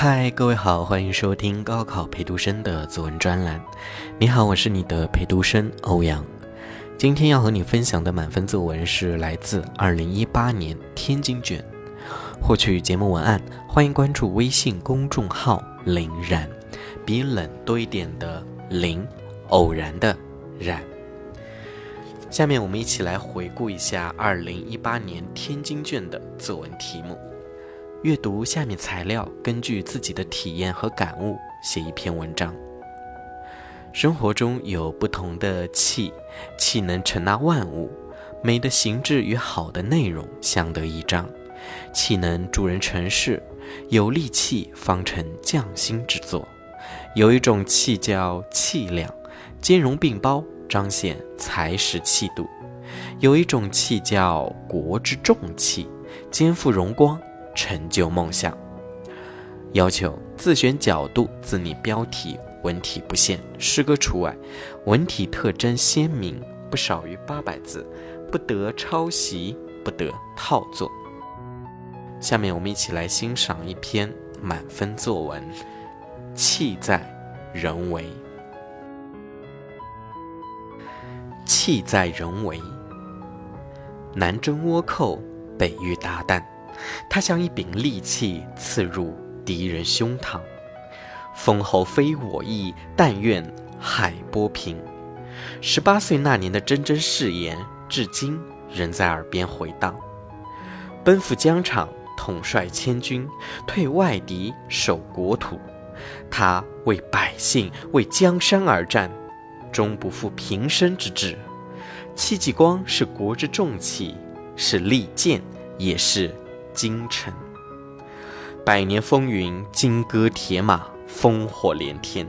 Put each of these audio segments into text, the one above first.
嗨，各位好，欢迎收听高考陪读生的作文专栏。你好，我是你的陪读生欧阳。今天要和你分享的满分作文是来自2018年天津卷。获取节目文案，欢迎关注微信公众号“林然”，比冷多一点的林，偶然的然。下面我们一起来回顾一下2018年天津卷的作文题目。阅读下面材料，根据自己的体验和感悟写一篇文章。生活中有不同的气，气能承纳万物，美的形制与好的内容相得益彰，气能助人成事，有力气方成匠心之作。有一种气叫气量，兼容并包，彰显才识气度；有一种气叫国之重气，肩负荣光。成就梦想。要求自选角度，自拟标题，文体不限，诗歌除外。文体特征鲜明，不少于八百字，不得抄袭，不得套作。下面我们一起来欣赏一篇满分作文：气在人为。气在人为。南征倭寇，北御鞑靼。他像一柄利器刺入敌人胸膛，封侯非我意，但愿海波平。十八岁那年的铮铮誓言，至今仍在耳边回荡。奔赴疆场，统帅千军，退外敌，守国土。他为百姓，为江山而战，终不负平生之志。戚继光是国之重器，是利剑，也是。京城，百年风云，金戈铁马，烽火连天。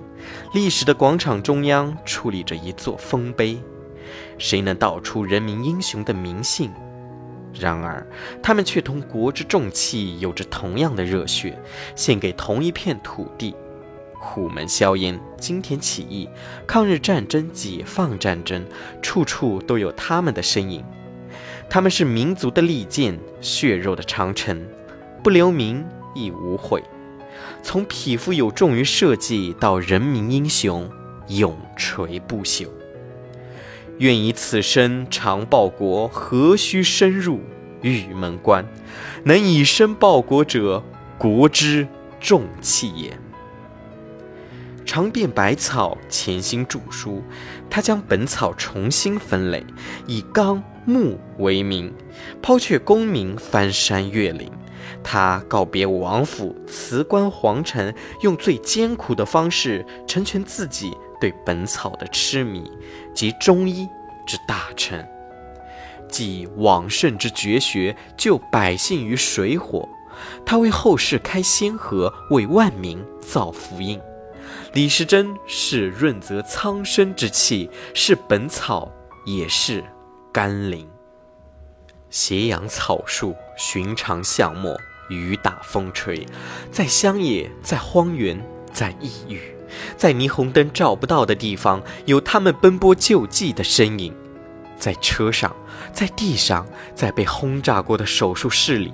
历史的广场中央矗立着一座丰碑，谁能道出人民英雄的名姓？然而，他们却同国之重器有着同样的热血，献给同一片土地。虎门硝烟，金田起义，抗日战争，解放战争，处处都有他们的身影。他们是民族的利剑，血肉的长城，不留名亦无悔。从匹夫有重于社稷到人民英雄，永垂不朽。愿以此身长报国，何须深入玉门关？能以身报国者，国之重器也。尝遍百草，潜心著书。他将本草重新分类，以纲木为名，抛却功名，翻山越岭。他告别王府，辞官皇城，用最艰苦的方式成全自己对本草的痴迷，及中医之大成，继往圣之绝学，救百姓于水火。他为后世开先河，为万民造福音。李时珍是润泽苍生之气，是本草，也是甘霖。斜阳草树，寻常巷陌，雨打风吹，在乡野，在荒原，在异域，在霓虹灯照不到的地方，有他们奔波救济的身影。在车上，在地上，在被轰炸过的手术室里。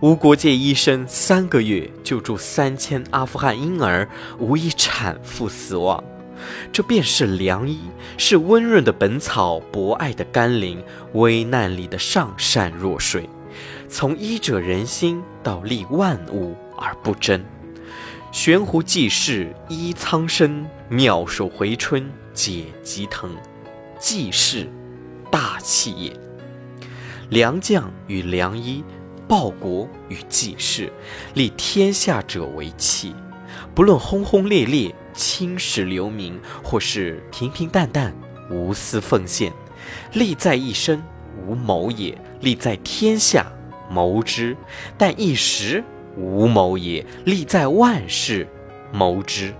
无国界医生三个月救助三千阿富汗婴儿，无一产妇死亡。这便是良医，是温润的本草，博爱的甘霖，危难里的上善若水。从医者仁心到利万物而不争，悬壶济世医苍生，妙手回春解疾疼。济世，大气也。良将与良医。报国与济世，立天下者为器。不论轰轰烈烈、青史留名，或是平平淡淡、无私奉献，利在一身无谋也，利在天下谋之；但一时无谋也，利在万世谋之。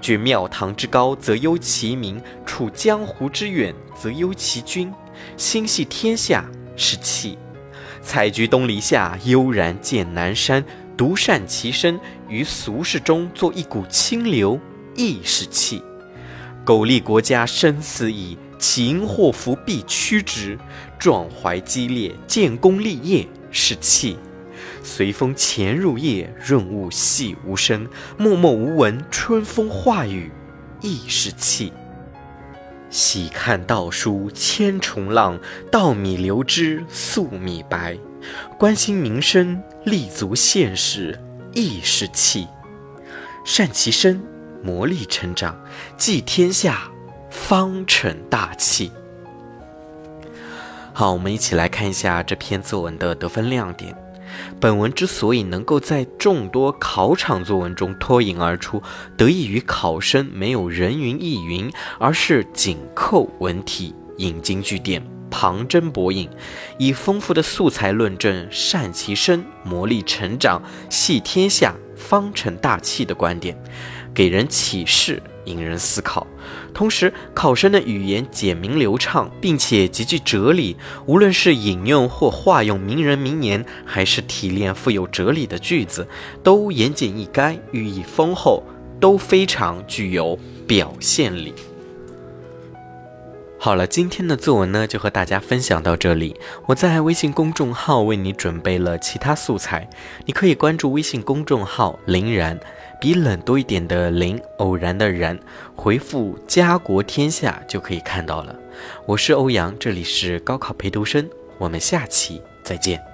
居庙堂之高，则忧其民；处江湖之远，则忧其君。心系天下，是器。采菊东篱下，悠然见南山。独善其身，于俗世中作一股清流，亦是气。苟利国家生死以，其祸福必趋之。壮怀激烈，建功立业是气。随风潜入夜，润物细无声。默默无闻，春风化雨亦是气。喜看稻书千重浪，稻米流脂粟米白。关心民生，立足现实亦是气。善其身，磨砺成长，济天下，方成大器。好，我们一起来看一下这篇作文的得分亮点。本文之所以能够在众多考场作文中脱颖而出，得益于考生没有人云亦云，而是紧扣文体，引经据典，旁征博引，以丰富的素材论证“善其身，磨砺成长，系天下，方成大器”的观点，给人启示。引人思考，同时考生的语言简明流畅，并且极具哲理。无论是引用或化用名人名言，还是提炼富有哲理的句子，都言简意赅，寓意丰厚，都非常具有表现力。好了，今天的作文呢，就和大家分享到这里。我在微信公众号为你准备了其他素材，你可以关注微信公众号“林然”。比冷多一点的林，偶然的然，回复“家国天下”就可以看到了。我是欧阳，这里是高考陪读生，我们下期再见。